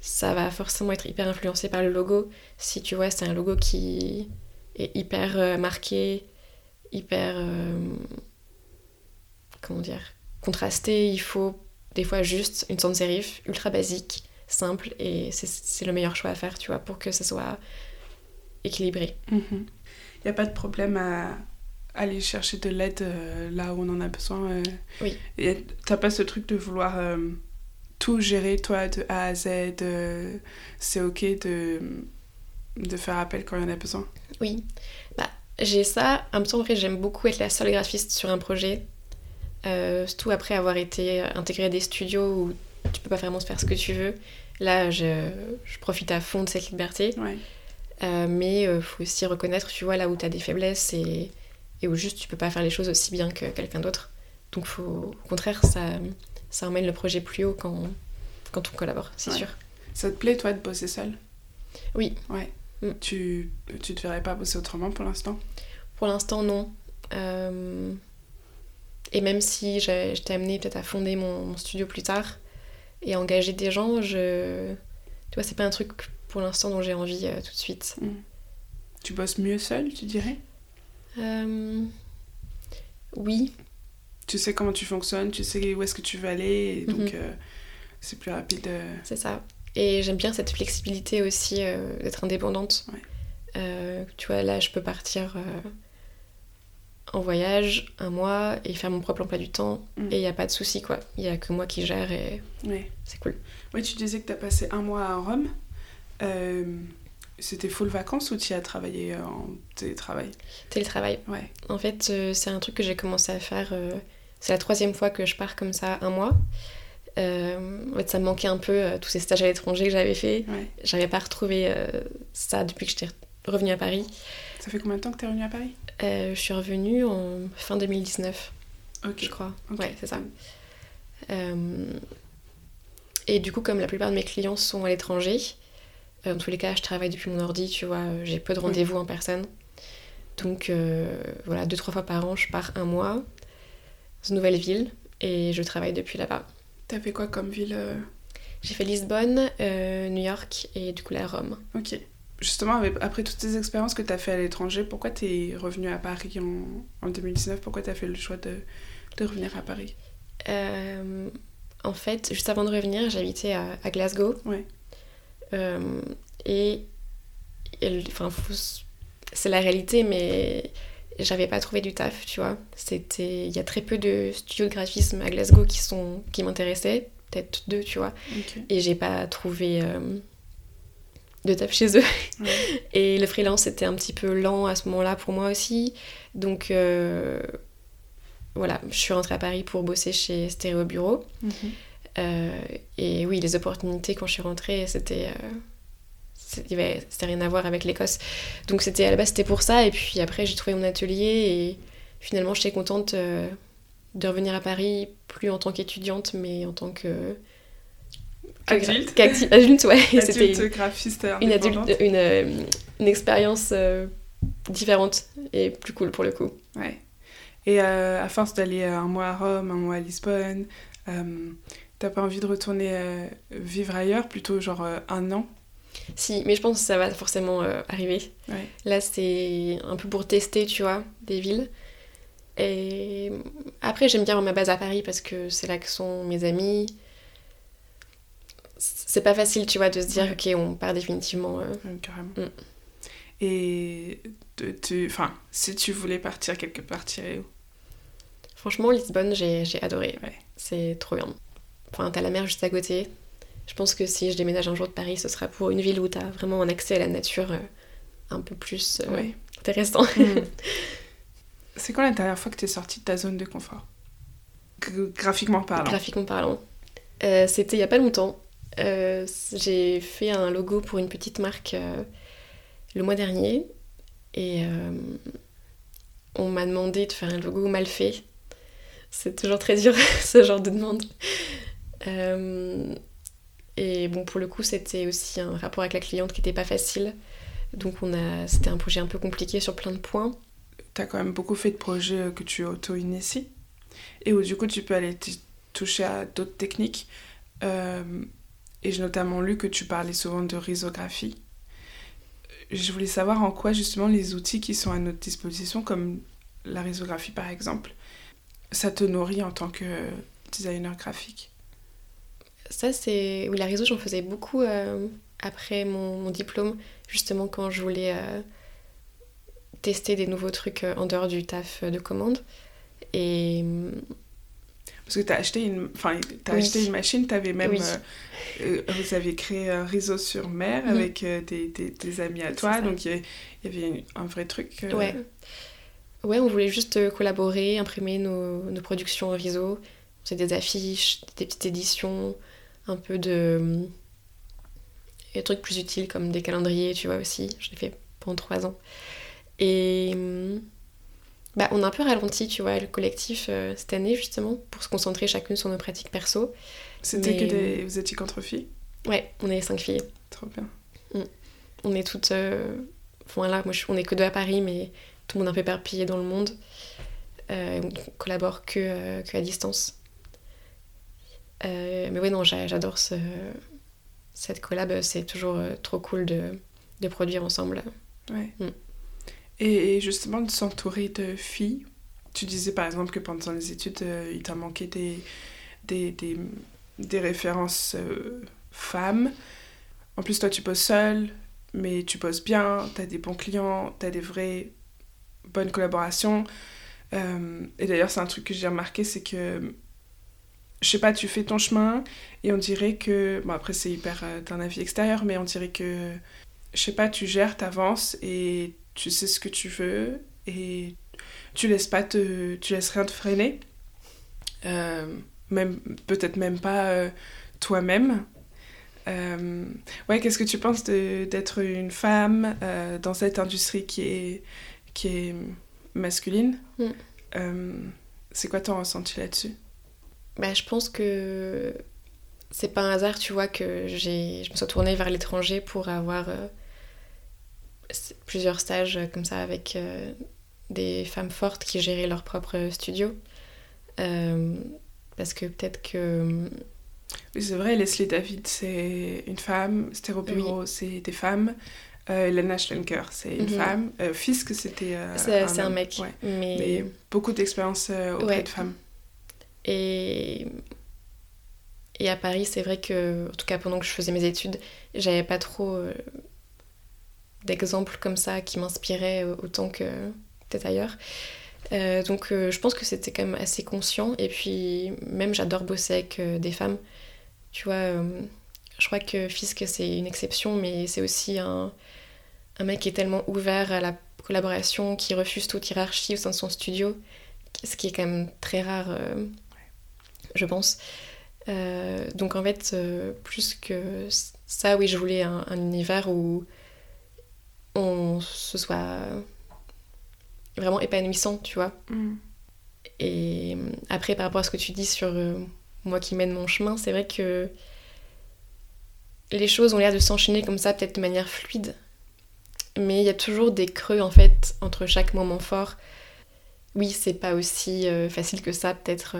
ça va forcément être hyper influencé par le logo. Si tu vois, c'est un logo qui est hyper euh, marqué, hyper. Euh, Contrasté, il faut des fois juste une sans sérif ultra basique, simple, et c'est le meilleur choix à faire, tu vois, pour que ça soit équilibré. Il mhm. n'y a pas de problème à, aller chercher de l'aide euh, là où on en a besoin. Euh. Oui. Et t'as pas ce truc de vouloir euh, tout gérer, toi, de A à Z. c'est ok de, de faire appel quand il y en a besoin? Oui. Bah, j'ai ça. En même temps, j'aime beaucoup être la seule graphiste sur un projet. surtout après avoir été intégrée à des studios où tu peux pas vraiment faire ce que tu veux. Là, je, je profite à fond de cette liberté. Ouais. mais il faut aussi reconnaître, tu vois, là où tu as des faiblesses et et où juste tu peux pas faire les choses aussi bien que quelqu'un d'autre. Donc faut, au contraire, ça, ça emmène le projet plus haut quand, quand on collabore, c'est sûr. Ça te plaît, toi, de bosser seul Oui. Ouais. Mm. Tu, tu te verrais pas bosser autrement pour l'instant? Pour l'instant, non. Euh, et même si j'étais amenée peut-être à fonder mon, studio plus tard et à engager des gens, je... tu vois, c'est pas un truc pour l'instant dont j'ai envie euh, tout de suite. Mm. Tu bosses mieux seul, tu dirais? Euh, oui. Tu sais comment tu fonctionnes, tu sais où est-ce que tu veux aller, et donc mhm. euh, c'est plus rapide. Euh. C'est ça. Et j'aime bien cette flexibilité aussi d'être indépendante. tu vois, là, je peux partir en voyage un mois et faire mon propre emploi du temps, mm. et il n'y a pas de souci, quoi. Il n'y a que moi qui gère, et c'est cool. Oui, tu disais que tu as passé un mois à Rome. C'était full vacances ou tu as travaillé euh, en télétravail? Télétravail. Ouais. En fait, euh, c'est un truc que j'ai commencé à faire. Euh, c'est la troisième fois que je pars comme ça un mois. en fait, ça me manquait un peu tous ces stages à l'étranger que j'avais fait. Ouais. J'avais pas retrouvé ça depuis que j'étais revenue à Paris. Ça fait combien de temps que tu es revenue à Paris? Je suis revenue en fin 2019. Ok. Je crois. Ouais, c'est ça. et du coup, comme la plupart de mes clients sont à l'étranger, en tous les cas, je travaille depuis mon ordi, tu vois, j'ai peu de rendez-vous en personne. Donc voilà, deux, trois fois par an, je pars un mois dans une nouvelle ville et je travaille depuis là-bas. T'as fait quoi comme ville J'ai fait Lisbonne, euh, New York et du coup la Rome. Ok. Justement, après toutes ces expériences que tu as fait à l'étranger, pourquoi tu es revenue à Paris en, en 2019 Pourquoi tu as fait le choix de, de revenir à Paris? Euh, En fait, juste avant de revenir, j'habitais à, à, Glasgow. Ouais. Euh, et, enfin, c'est la réalité, mais j'avais pas trouvé du taf, tu vois. C'était, il y a très peu de studios de graphisme à Glasgow qui sont, qui m'intéressaient, peut-être deux, tu vois. Et j'ai pas trouvé euh, de taf chez eux. Et le freelance était un petit peu lent à ce moment-là pour moi aussi, donc euh, voilà, je suis rentrée à Paris pour bosser chez Stéréo Bureau. Mhm. Et oui, les opportunités quand je suis rentrée, c'était c'était rien à voir avec l'Écosse. Donc c'était à la base c'était pour ça et puis après j'ai trouvé mon atelier et finalement j'étais contente euh, de revenir à Paris plus en tant qu'étudiante mais en tant que adulte. adulte ouais. graphiste une, adulte, une, euh, une expérience euh, différente et plus cool pour le coup. Ouais. Et à force d'aller un mois à Rome, un mois à Lisbonne, t'as pas envie de retourner vivre ailleurs, plutôt genre un an? Si, mais je pense que ça va forcément euh, arriver. Là, c'est un peu pour tester, tu vois, des villes. Et après, j'aime bien avoir ma base à Paris parce que c'est là que sont mes amis. C'est pas facile, tu vois, de se dire, ok, on part définitivement. Euh. carrément. Mm. Et tu, enfin, si tu voulais partir quelque part, tu où? Franchement, Lisbonne, j'ai adoré. C'est trop bien. Enfin, t'as la mer juste à côté. Je pense que si je déménage un jour de Paris, ce sera pour une ville où tu as vraiment un accès à la nature euh, un peu plus euh, intéressant. Hmm. C'est quand la dernière fois que tu es sortie de ta zone de confort? Graphiquement parlant. Graphiquement parlant. Euh, c'était il y a pas longtemps. j'ai fait un logo pour une petite marque le mois dernier et on m'a demandé de faire un logo mal fait. C'est toujours très dur ce genre de demande. Et bon, pour le coup, c'était aussi un rapport avec la cliente qui n'était pas facile. Donc c'était un projet un peu compliqué sur plein de points. Tu as quand même beaucoup fait de projets euh, que tu auto-inities et où du coup tu peux aller toucher à d'autres techniques. Euh, et j'ai notamment lu que tu parlais souvent de risographie. Je voulais savoir en quoi justement les outils qui sont à notre disposition, comme la risographie par exemple, ça te nourrit en tant que designer graphique ça, c'est. Oui, la réseau, j'en faisais beaucoup euh, après mon, diplôme, justement quand je voulais euh, tester des nouveaux trucs euh, en dehors du taf de commande. Et. Parce que tu as acheté une, enfin, as acheté une machine, avais même. vous avez créé un réseau sur mer avec des, amis à toi, donc il y, avait un vrai truc. Ouais. Ouais, on voulait juste collaborer, imprimer nos, nos productions en réseau. C'est des affiches, des petites éditions, un peu de. des trucs plus utiles comme des calendriers, tu vois aussi. Je l'ai fait pendant trois ans. Et. Bah, on a un peu ralenti, tu vois, le collectif euh, cette année, justement, pour se concentrer chacune sur nos pratiques perso. C'était que des... Vous étiez qu'entre filles? Ouais, on est cinq filles. Trop bien. Mm. On est toutes... Euh... Voilà, moi, je... on est que deux à Paris, mais tout le monde un peu éparpillé dans le monde. Euh, on collabore que, euh, que à distance. Euh, mais oui, non, j'adore ce, cette collab. C'est toujours euh, trop cool de, de produire ensemble. Ouais. Mm. Et, justement, de s'entourer de filles. Tu disais par exemple que pendant les études, euh, il t'a manqué des, des, des, des références femmes. En plus, toi, tu poses seule, mais tu poses bien, tu as des bons clients, tu as des vraies bonnes collaborations. et d'ailleurs, c'est un truc que j'ai remarqué, c'est que je sais pas, tu fais ton chemin et on dirait que. Bon, après, c'est hyper euh, d'un avis extérieur, mais on dirait que. Je sais pas, tu gères, t'avances et tu sais ce que tu veux et tu laisses pas te. Tu laisses rien te freiner. Euh, même, peut-être même pas euh, toi-même. Euh, ouais, qu'est-ce que tu penses d'être une femme euh, dans cette industrie qui est, qui est masculine? Mm. euh, C'est quoi ton ressenti là-dessus? Bah, Je pense que c'est pas un hasard, tu vois, que je me sois tournée vers l'étranger pour avoir plusieurs stages comme ça avec des femmes fortes qui géraient leur propre studio. parce que peut-être que oui, c'est vrai, Leslie David, c'est une femme. Stéro Bureau, c'est des femmes. Euh, Elena Schlenker, c'est une mhm. femme. Euh, Fisk, c'était euh, C'est un, mec. Mais... beaucoup d'expérience euh, auprès de femmes. Et... Et à Paris, c'est vrai que, en tout cas pendant que je faisais mes études, j'avais pas trop d'exemples comme ça qui m'inspiraient autant que peut-être ailleurs. donc je pense que c'était quand même assez conscient. Et puis même j'adore bosser avec des femmes. Tu vois, euh, je crois que Fisk, c'est une exception, mais c'est aussi un, un mec qui est tellement ouvert à la collaboration, qui refuse toute hiérarchie au sein de son studio, ce qui est quand même très rare, euh, je pense. Euh, donc en fait, plus que ça, oui, je voulais un, univers où on se soit vraiment épanouissant, tu vois. Mm. Et après, par rapport à ce que tu dis sur moi qui mène mon chemin, c'est vrai que les choses ont l'air de s'enchaîner comme ça, peut-être de manière fluide. Mais il y a toujours des creux en fait entre chaque moment fort. Oui, c'est pas aussi euh, facile que ça, peut-être.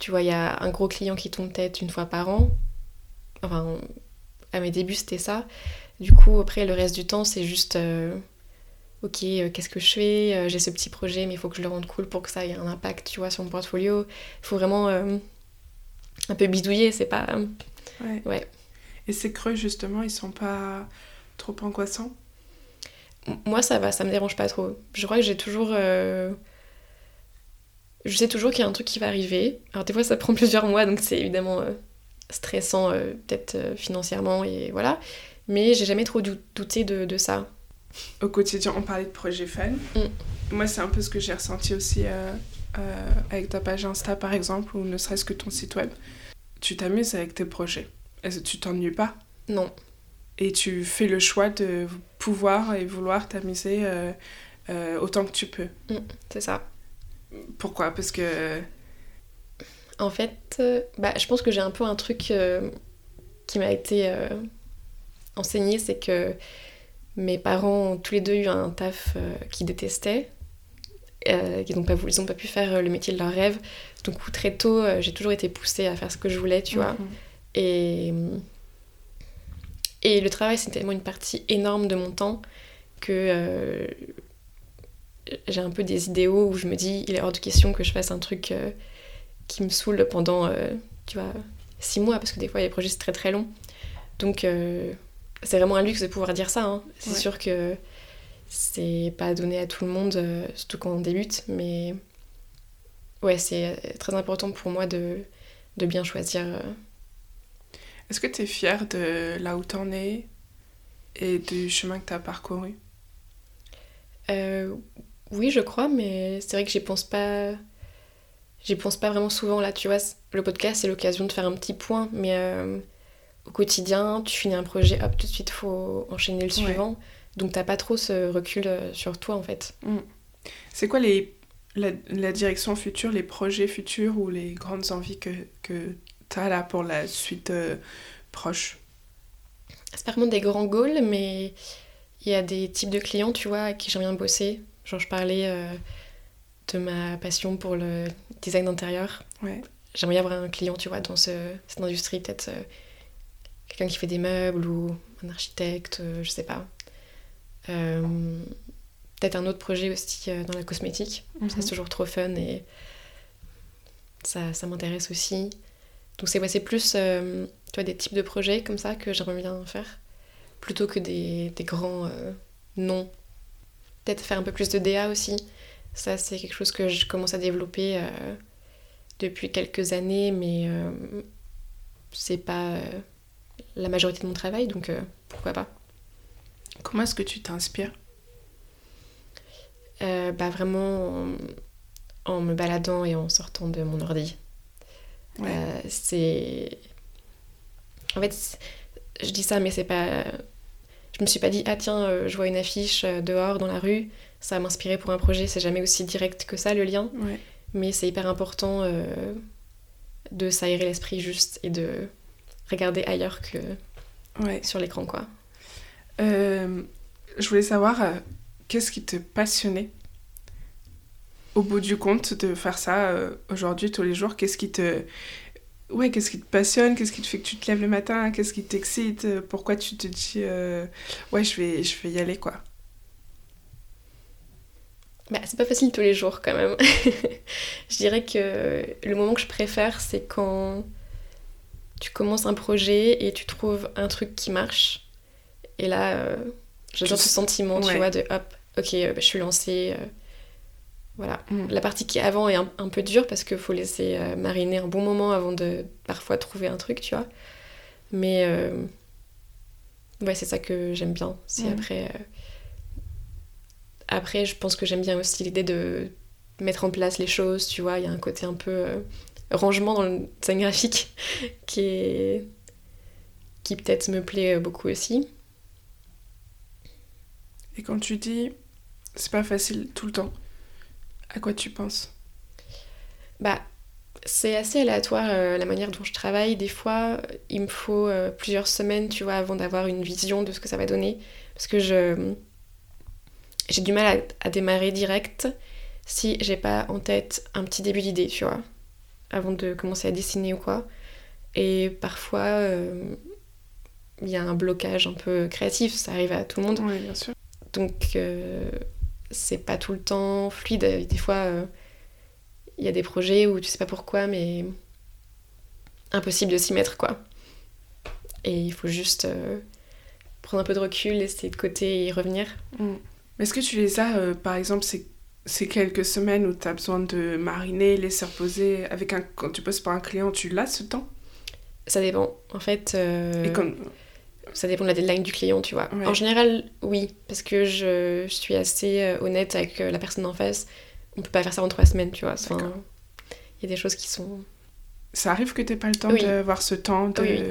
Euh, tu vois, il y a un gros client qui tombe tête une fois par an. Enfin, à mes débuts, c'était ça. Du coup, après, le reste du temps, c'est juste. Euh, ok, qu'est-ce que je fais J'ai ce petit projet, mais il faut que je le rende cool pour que ça ait un impact, tu vois, sur mon portfolio. Il faut vraiment un peu bidouillé, c'est pas. Ouais. ouais. Et ces creux, justement, ils sont pas trop angoissants? Moi, ça va, ça me dérange pas trop. Je crois que j'ai toujours. Euh, je sais toujours qu'il y a un truc qui va arriver. Alors, des fois, ça prend plusieurs mois, donc c'est évidemment euh, stressant, euh, peut-être financièrement, et voilà. Mais j'ai jamais trop douté de, de, ça. Au quotidien, on parlait de projet fun. Mm. Moi, c'est un peu ce que j'ai ressenti aussi euh, avec ta page Insta par exemple, ou ne serait-ce que ton site web, tu t'amuses avec tes projets. Est-ce que tu t'ennuies pas? Non. Et tu fais le choix de pouvoir et vouloir t'amuser euh, euh, autant que tu peux. Mm, c'est ça. Pourquoi? Parce que... En fait, bah, je pense que j'ai un peu un truc qui m'a été enseigné, c'est que mes parents ont tous les deux eu un taf qu'ils détestaient euh, ils n'ont pas, ils ont pas pu faire euh, le métier de leur rêve. Donc très tôt, euh, j'ai toujours été poussée à faire ce que je voulais, tu vois. Mhm. Et, et le travail, c'est tellement une partie énorme de mon temps que j'ai un peu des idéaux où je me dis, il est hors de question que je fasse un truc qui me saoule pendant, tu vois, six mois, parce que des fois, les projets, c'est très très long. Donc c'est vraiment un luxe de pouvoir dire ça. Hein. C'est sûr que c'est pas donné à tout le monde, euh, surtout quand on débute, mais ouais, c'est très important pour moi de, de bien choisir. Euh. Est-ce que tu es fière de là où tu en es et du chemin que tu as parcouru? Euh, Oui, je crois, mais c'est vrai que j'y pense pas. J'y pense pas vraiment souvent là, tu vois. Le podcast, c'est l'occasion de faire un petit point, mais au quotidien, tu finis un projet, hop, tout de suite, faut enchaîner le suivant. Donc t'as pas trop ce recul euh, sur toi en fait. Mm. C'est quoi les, la, direction future, les projets futurs ou les grandes envies que, que tu as là pour la suite euh, proche? C'est pas vraiment des grands goals, mais il y a des types de clients, tu vois, à qui j'aime bien bosser. Genre je parlais euh, de ma passion pour le design d'intérieur. Ouais. J'aimerais avoir un client, tu vois, dans ce, cette industrie, peut-être quelqu'un qui fait des meubles ou un architecte, je sais pas. Euh, peut-être un autre projet aussi euh, dans la cosmétique. Ça, c'est mhm. toujours trop fun et ça, ça m'intéresse aussi. Donc, c'est plus euh, tu vois, des types de projets comme ça que j'aimerais bien faire, plutôt que des, des grands noms. Peut-être faire un peu plus de DA aussi. Ça, c'est quelque chose que je commence à développer depuis quelques années, mais c'est pas la majorité de mon travail, donc pourquoi pas. Comment est-ce que tu t'inspires? Euh, bah Vraiment en, me baladant et en sortant de mon ordi. Euh, c'est. En fait, je dis ça, mais c'est pas. Je me suis pas dit, ah tiens, euh, je vois une affiche euh, dehors dans la rue, ça va m'inspirer pour un projet. C'est jamais aussi direct que ça, le lien. Mais c'est hyper important de s'aérer l'esprit juste et de regarder ailleurs que sur l'écran, quoi. je voulais savoir, qu'est-ce qui te passionnait au bout du compte de faire ça aujourd'hui, tous les jours? Qu'est-ce qui te ouais, qu'est-ce qui te passionne, qu'est-ce qui te fait que tu te lèves le matin, qu'est-ce qui t'excite, euh, pourquoi tu te dis euh, ouais, je vais, je vais y aller quoi? Bah, c'est pas facile tous les jours quand même. je dirais que le moment que je préfère, c'est quand tu commences un projet et tu trouves un truc qui marche. Et là, euh, j'adore ce sentiment, tu vois, de hop, ok, bah, je suis lancée, voilà. Mm. La partie qui est avant est un, peu dure parce qu'il faut laisser euh, mariner un bon moment avant de parfois trouver un truc, tu vois. Mais euh, ouais, c'est ça que j'aime bien. C'est mm. après. Euh, après, je pense que j'aime bien aussi l'idée de mettre en place les choses, tu vois. Il y a un côté un peu rangement dans le design graphique qui est. qui peut-être me plaît beaucoup aussi. Et quand tu dis c'est pas facile tout le temps, à quoi tu penses? Bah, c'est assez aléatoire euh, la manière dont je travaille. Des fois, il me faut euh, plusieurs semaines, tu vois, avant d'avoir une vision de ce que ça va donner. Parce que je j'ai du mal à, démarrer direct si j'ai pas en tête un petit début d'idée, tu vois, avant de commencer à dessiner ou quoi. Et parfois, euh, il y a un blocage un peu créatif, ça arrive à tout le monde. Oui, bien sûr. Donc, c'est pas tout le temps fluide. Des fois, il euh, y a des projets où tu sais pas pourquoi, mais impossible de s'y mettre, quoi. Et il faut juste euh, prendre un peu de recul, laisser de côté et y revenir. Mm. Est-ce que tu les as, euh, par exemple, ces, ces, quelques semaines où tu as besoin de mariner, laisser reposer avec un, Quand tu poses pour un client, tu l'as ce temps? Ça dépend. En fait. Et comme ça dépend de la deadline du client, tu vois. En général, oui, parce que je, suis assez euh, honnête avec euh, la personne en face. On peut pas faire ça en trois semaines, tu vois. Il y a des choses qui sont. Ça arrive que tu pas le temps de voir ce temps de... Oui,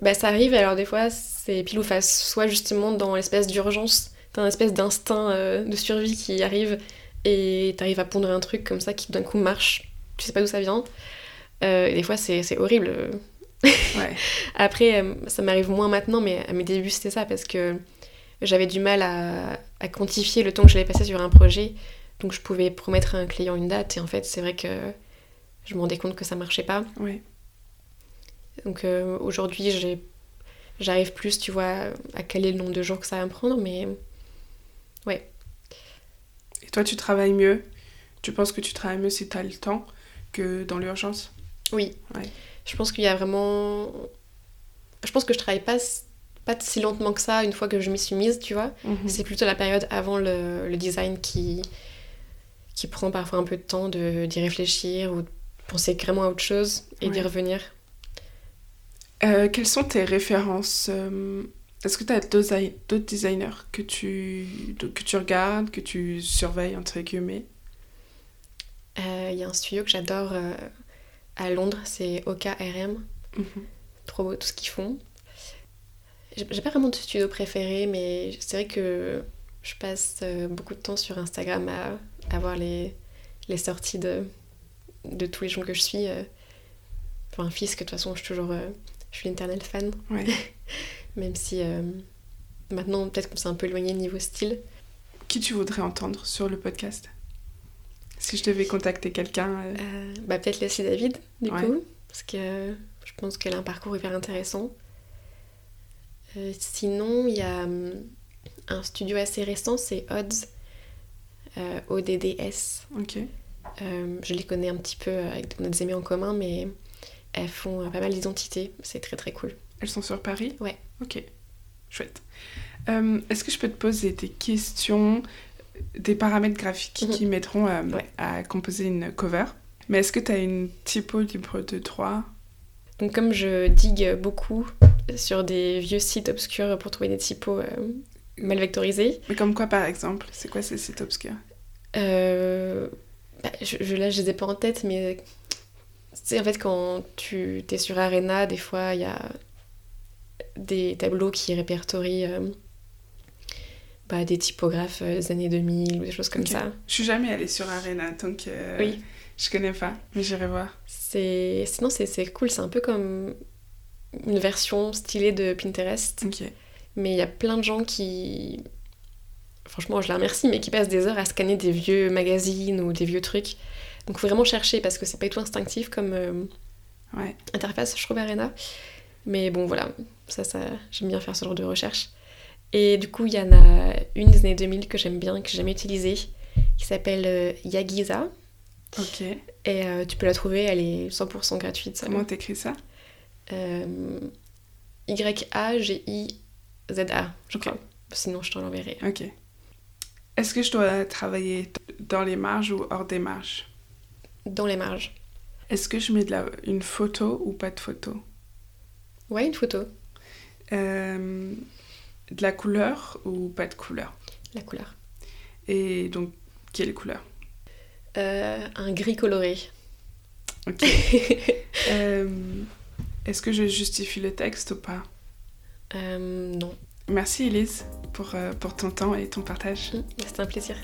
Bah, ça arrive, alors des fois, c'est pile ou face. Soit justement dans l'espèce d'urgence, t'as un espèce d'instinct euh, de survie qui arrive et t'arrives à pondre un truc comme ça qui d'un coup marche. Tu sais pas d'où ça vient. et des fois, c'est horrible Après, euh, ça m'arrive moins maintenant, mais à mes débuts, c'était ça, parce que j'avais du mal à, quantifier le temps que j'allais passer sur un projet. Donc, je pouvais promettre à un client une date, et en fait, c'est vrai que je me rendais compte que ça marchait pas. Donc, euh, aujourd'hui, j'arrive plus, tu vois, à caler le nombre de jours que ça va me prendre, mais ouais. Et toi, tu travailles mieux? Tu penses que tu travailles mieux si tu as le temps que dans l'urgence? Oui. Ouais. Je pense qu'il y a vraiment. Je pense que je travaille pas, pas si lentement que ça une fois que je m'y suis mise, tu vois. Mhm. C'est plutôt la période avant le, le, design qui, qui prend parfois un peu de temps d'y réfléchir ou de penser vraiment à autre chose et d'y revenir. Euh, quelles sont tes références euh, Est-ce que tu as d'autres designers que tu, que tu regardes, que tu surveilles, entre guillemets? Euh, Il y a un studio que j'adore à Londres, c'est OKRM. Mhm. Trop beau tout ce qu'ils font. J'ai pas vraiment de studio préféré, mais c'est vrai que je passe euh, beaucoup de temps sur Instagram à, voir les, les sorties de, de tous les gens que je suis. Euh. Enfin, un fils que de toute façon, je suis toujours. Euh, je suis fan. Même si maintenant, peut-être qu'on s'est un peu éloigné niveau style. Qui tu voudrais entendre sur le podcast? Si je devais contacter quelqu'un. Euh. Euh, bah, peut-être Leslie David, du coup, parce que je pense qu'elle a un parcours hyper intéressant. Euh, sinon, il y a hum, un studio assez récent, c'est Odds, ODDS. Ok. je les connais un petit peu avec des amis en commun, mais elles font pas mal d'identités. C'est très très cool. Elles sont sur Paris? Ouais. Ok. Chouette. Est-ce que je peux te poser des questions? Des paramètres graphiques qui mhm. mettront euh, à composer une cover. Mais est-ce que tu as une typo libre de droit Donc comme je digue beaucoup sur des vieux sites obscurs pour trouver des typos euh, mal vectorisés. Mais comme quoi par exemple C'est quoi ces sites obscurs? Euh, bah, je, Là je les ai pas en tête mais c'est en fait quand tu es sur Arena des fois il y a des tableaux qui répertorient bah, des typographes des années 2000 ou des choses comme ça. Je suis jamais allée sur Arena, donc oui. je connais pas, mais j'irai voir. C'est... Sinon, c'est cool, c'est un peu comme une version stylée de Pinterest. Mais il y a plein de gens qui franchement, je les remercie, mais qui passent des heures à scanner des vieux magazines ou des vieux trucs. Donc, faut vraiment chercher parce que c'est pas du tout instinctif comme euh, interface, je trouve, Arena. Mais bon, voilà, ça, ça j'aime bien faire ce genre de recherche. Et du coup, il y en a une des années 2000 que j'aime bien, que j'ai jamais utilisée, qui s'appelle euh, Yagiza. Ok. Et euh, tu peux la trouver, elle est 100% gratuite. Comment t'écris ça? Y-A-G-I-Z-A, je crois. Sinon, je t'en l'enverrai. Ok. Est-ce que je dois travailler dans les marges ou hors des marges? Dans les marges. Est-ce que je mets de la, une photo ou pas de photo? Ouais, une photo. Euh, de la couleur ou pas de couleur? La couleur. Et donc, quelle couleur? Euh, Un gris coloré. Ok. Euh, est-ce que je justifie le texte ou pas? Non. Merci Elise pour, pour ton temps et ton partage. C'était un plaisir.